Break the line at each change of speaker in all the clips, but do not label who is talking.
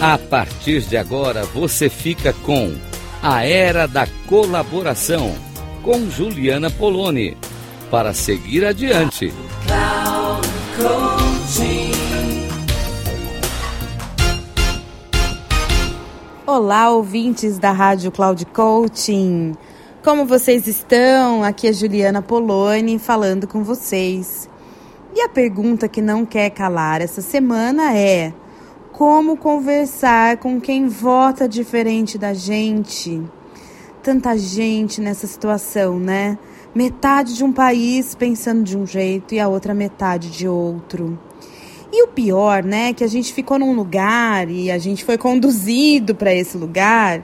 A partir de agora você fica com A Era da Colaboração com Juliana Poloni para seguir adiante.
Olá, ouvintes da Rádio Cloud Coaching. Como vocês estão? Aqui é Juliana Poloni falando com vocês. E a pergunta que não quer calar essa semana é: como conversar com quem vota diferente da gente? Tanta gente nessa situação, né? Metade de um país pensando de um jeito e a outra metade de outro. E o pior, né, que a gente ficou num lugar e a gente foi conduzido para esse lugar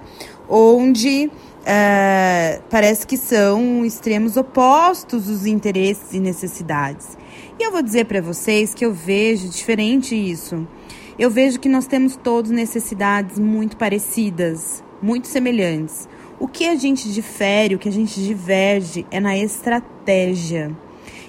onde uh, parece que são extremos opostos os interesses e necessidades. E eu vou dizer para vocês que eu vejo diferente isso. Eu vejo que nós temos todos necessidades muito parecidas, muito semelhantes. O que a gente difere, o que a gente diverge é na estratégia,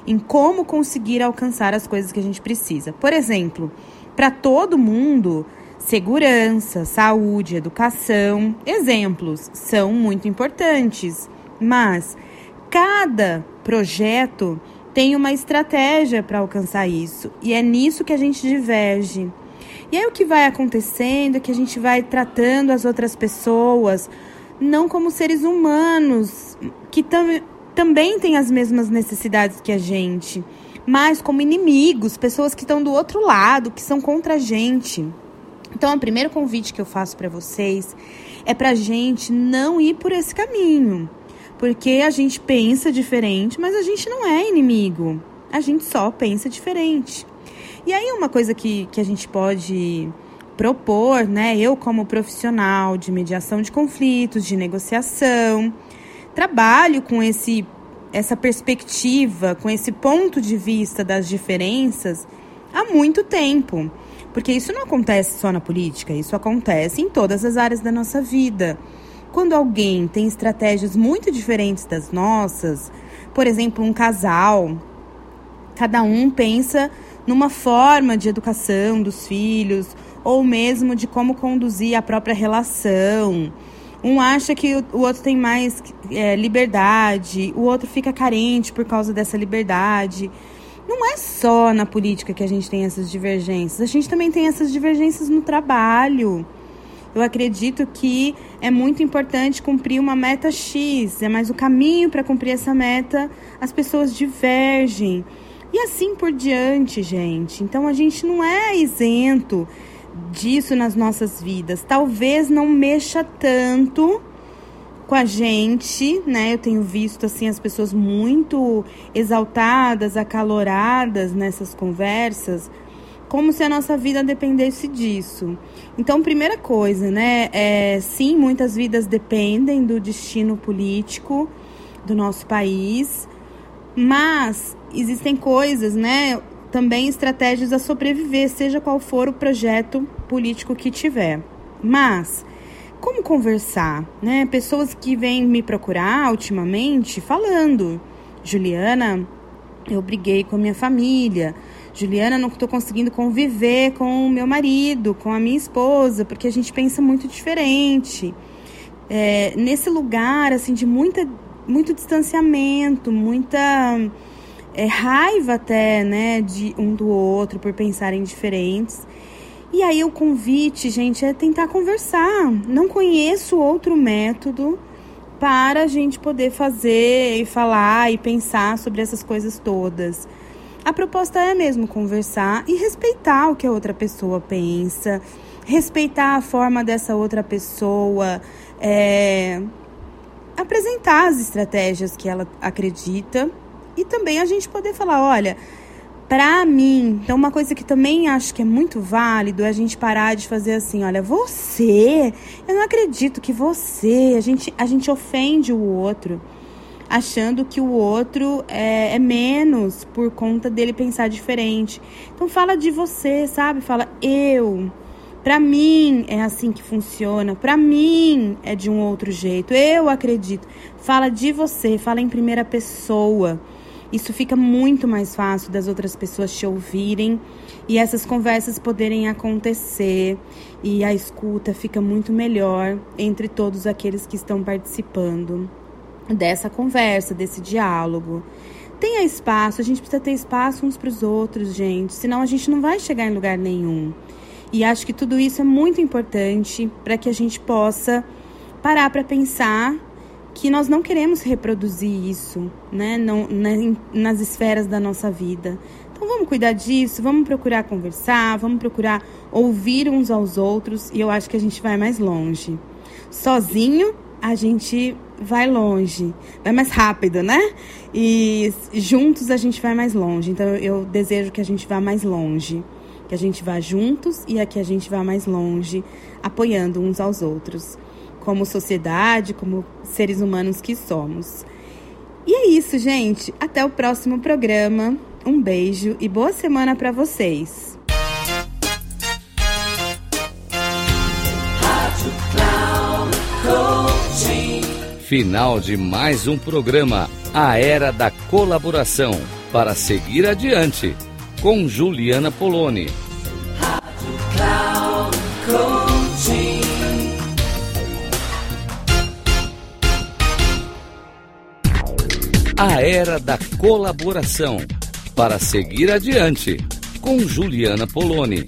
em como conseguir alcançar as coisas que a gente precisa. Por exemplo, para todo mundo, segurança, saúde, educação, exemplos são muito importantes, mas cada projeto tem uma estratégia para alcançar isso e é nisso que a gente diverge. E aí o que vai acontecendo é que a gente vai tratando as outras pessoas não como seres humanos, que tam também têm as mesmas necessidades que a gente, mas como inimigos, pessoas que estão do outro lado, que são contra a gente. Então, o primeiro convite que eu faço para vocês é para a gente não ir por esse caminho, porque a gente pensa diferente, mas a gente não é inimigo, a gente só pensa diferente. E aí, uma coisa que, que a gente pode propor, né? Eu, como profissional de mediação de conflitos, de negociação, trabalho com esse, essa perspectiva, com esse ponto de vista das diferenças há muito tempo. Porque isso não acontece só na política, isso acontece em todas as áreas da nossa vida. Quando alguém tem estratégias muito diferentes das nossas, por exemplo, um casal, cada um pensa numa forma de educação dos filhos ou mesmo de como conduzir a própria relação. Um acha que o outro tem mais é, liberdade, o outro fica carente por causa dessa liberdade. Não é só na política que a gente tem essas divergências, a gente também tem essas divergências no trabalho. Eu acredito que é muito importante cumprir uma meta X, é mas o caminho para cumprir essa meta as pessoas divergem. E assim por diante, gente. Então a gente não é isento disso nas nossas vidas. Talvez não mexa tanto com a gente, né? Eu tenho visto assim as pessoas muito exaltadas, acaloradas nessas conversas, como se a nossa vida dependesse disso. Então, primeira coisa, né? É, sim, muitas vidas dependem do destino político do nosso país, mas existem coisas, né? também estratégias a sobreviver, seja qual for o projeto político que tiver. Mas como conversar, né? Pessoas que vêm me procurar ultimamente falando, Juliana, eu briguei com a minha família. Juliana, não estou conseguindo conviver com o meu marido, com a minha esposa, porque a gente pensa muito diferente. É, nesse lugar, assim, de muita, muito distanciamento, muita é, raiva até, né, de um do outro por pensarem diferentes. E aí o convite, gente, é tentar conversar. Não conheço outro método para a gente poder fazer e falar e pensar sobre essas coisas todas. A proposta é mesmo conversar e respeitar o que a outra pessoa pensa, respeitar a forma dessa outra pessoa, é, apresentar as estratégias que ela acredita e também a gente poder falar, olha, para mim, então uma coisa que também acho que é muito válido é a gente parar de fazer assim, olha, você, eu não acredito que você, a gente, a gente ofende o outro, achando que o outro é, é menos por conta dele pensar diferente. Então fala de você, sabe? Fala eu. Para mim é assim que funciona. Para mim é de um outro jeito. Eu acredito. Fala de você, fala em primeira pessoa isso fica muito mais fácil das outras pessoas te ouvirem e essas conversas poderem acontecer e a escuta fica muito melhor entre todos aqueles que estão participando dessa conversa, desse diálogo. Tenha espaço, a gente precisa ter espaço uns para os outros, gente, senão a gente não vai chegar em lugar nenhum. E acho que tudo isso é muito importante para que a gente possa parar para pensar que nós não queremos reproduzir isso, né, não, né, nas esferas da nossa vida. Então vamos cuidar disso, vamos procurar conversar, vamos procurar ouvir uns aos outros e eu acho que a gente vai mais longe. Sozinho a gente vai longe, vai mais rápido, né? E juntos a gente vai mais longe. Então eu desejo que a gente vá mais longe, que a gente vá juntos e que a gente vá mais longe, apoiando uns aos outros como sociedade, como seres humanos que somos. E é isso, gente. Até o próximo programa. Um beijo e boa semana para vocês.
Final de mais um programa, A Era da Colaboração, para seguir adiante, com Juliana Poloni. A Era da Colaboração, para seguir adiante, com Juliana Poloni.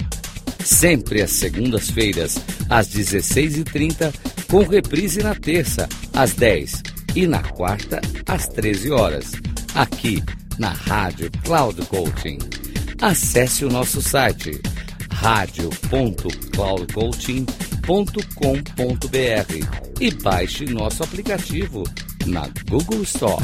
Sempre às segundas-feiras, às 16h30, com reprise na terça, às 10 e na quarta, às 13 horas, aqui na Rádio Cloud Coaching. Acesse o nosso site radio.cloudcoaching.com.br e baixe nosso aplicativo na Google Store.